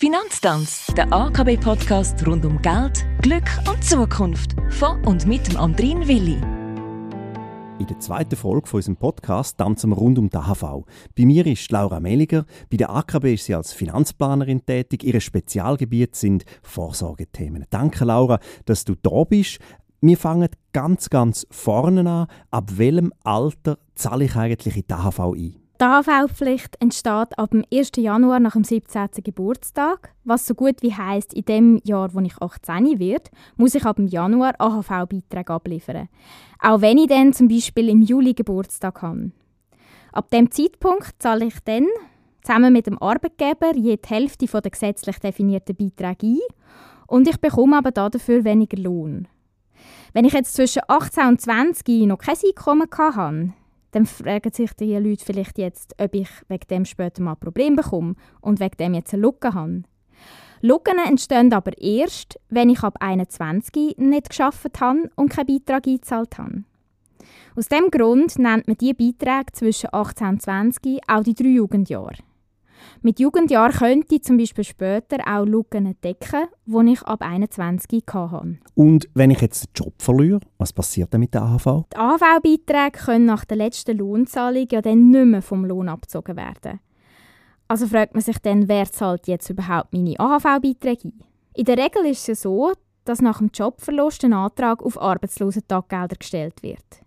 Finanztanz, der AKB-Podcast rund um Geld, Glück und Zukunft. Von und mit dem Andrin Willi. In der zweiten Folge von unserem Podcast tanzen wir rund um die AHV. Bei mir ist Laura Meliger. Bei der AKB ist sie als Finanzplanerin tätig. Ihre Spezialgebiete sind Vorsorgethemen. Danke, Laura, dass du da bist. Wir fangen ganz, ganz vorne an. Ab welchem Alter zahle ich eigentlich in die AHV ein? Die AHV-Pflicht entsteht ab dem 1. Januar nach dem 17. Geburtstag, was so gut wie heisst, in dem Jahr, wo ich 18 werde, muss ich ab dem Januar AHV-Beiträge abliefern. Auch wenn ich dann zum Beispiel im Juli Geburtstag habe. Ab dem Zeitpunkt zahle ich dann zusammen mit dem Arbeitgeber je die Hälfte der gesetzlich definierten Beiträge ein und ich bekomme aber dafür weniger Lohn. Wenn ich jetzt zwischen 18 und 20 noch kein Einkommen hatte, dann fragen sich die Leute vielleicht jetzt, ob ich wegen dem später mal ein Problem bekomme und wegen dem jetzt eine Lücke habe. Lücken entstehen aber erst, wenn ich ab 21 nicht geschafft habe und keinen Beitrag eingezahlt habe. Aus diesem Grund nennt man diese Beiträge zwischen 18 und 20 auch die drei Jugendjahre. Mit Jugendjahr könnte ich zum Beispiel später auch Lücken decken, die ich ab 21 hatte. Und wenn ich jetzt den Job verliere, was passiert dann mit der AHV? Die AHV-Beiträge können nach der letzten Lohnzahlung ja dann nicht mehr vom Lohn abgezogen werden. Also fragt man sich dann, wer zahlt jetzt überhaupt meine AHV-Beiträge ein? In der Regel ist es ja so, dass nach dem Jobverlust ein Antrag auf Arbeitslosentaggelder gestellt wird.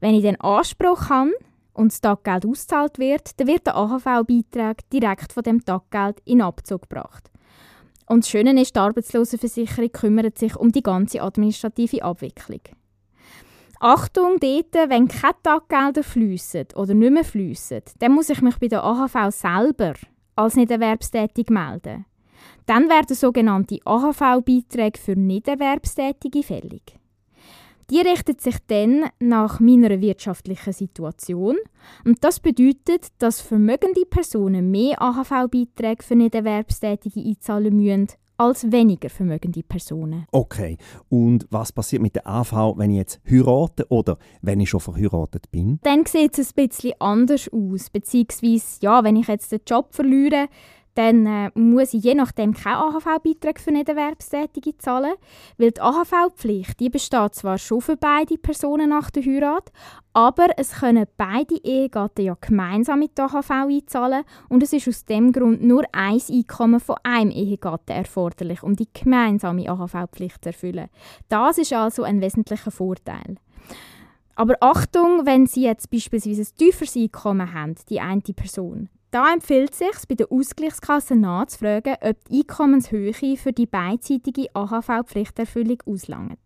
Wenn ich den Anspruch habe, und das Taggeld ausgezahlt wird, dann wird der AHV-Beitrag direkt von dem Taggeld in Abzug gebracht. Und das Schöne ist, die Arbeitslosenversicherung kümmert sich um die ganze administrative Abwicklung. Achtung, dort, wenn keine Taggelder fließen oder nicht mehr fließen, dann muss ich mich bei der AHV selber als Nichterwerbstätig melden. Dann werden sogenannte AHV-Beiträge für Nichterwerbstätige fällig. Die richtet sich dann nach meiner wirtschaftlichen Situation und das bedeutet, dass vermögende Personen mehr AHV-Beiträge für Nichterwerbstätige einzahlen müssen als weniger vermögende Personen. Okay, und was passiert mit der AV, wenn ich jetzt heirate oder wenn ich schon verheiratet bin? Dann sieht es ein bisschen anders aus, beziehungsweise ja, wenn ich jetzt den Job verliere, dann äh, muss ich je nachdem keinen AHV-Beitrag für Nichterwerbstätige zahlen, weil die AHV-Pflicht die besteht zwar schon für beide Personen nach der Heirat, aber es können beide Ehegatten ja gemeinsam mit der AHV einzahlen und es ist aus dem Grund nur ein Einkommen von einem Ehegatten erforderlich, um die gemeinsame AHV-Pflicht zu erfüllen. Das ist also ein wesentlicher Vorteil. Aber Achtung, wenn Sie jetzt beispielsweise ein tieferes Einkommen haben, die eine Person, da empfiehlt es sich, bei der Ausgleichskasse nachzufragen, ob die Einkommenshöhe für die beidseitige AHV-Pflichterfüllung auslangt.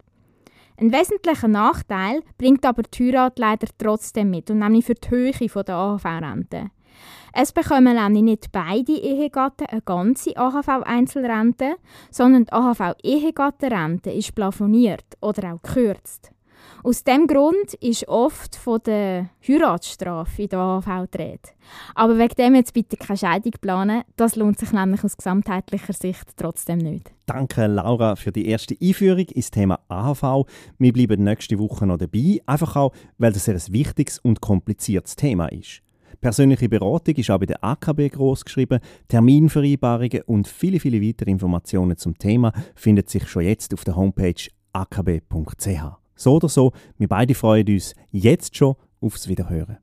Ein wesentlicher Nachteil bringt aber die Heirat leider trotzdem mit, und nämlich für die Höhe der AHV-Rente. Es bekommen nämlich nicht beide Ehegatten eine ganze AHV-Einzelrente, sondern die AHV-Ehegattenrente ist plafoniert oder auch gekürzt. Aus diesem Grund ist oft von der Heiratsstrafe in der AHV die Rede. Aber wegen dem jetzt bitte keine Scheidung planen, das lohnt sich nämlich aus gesamtheitlicher Sicht trotzdem nicht. Danke Laura für die erste Einführung ins Thema AHV. Wir bleiben nächste Woche noch dabei, einfach auch, weil das ein wichtiges und kompliziertes Thema ist. Persönliche Beratung ist auch bei der AKB groß geschrieben. Terminvereinbarungen und viele, viele weitere Informationen zum Thema finden sich schon jetzt auf der Homepage akb.ch. So oder so, wir beide freuen uns jetzt schon aufs Wiederhören.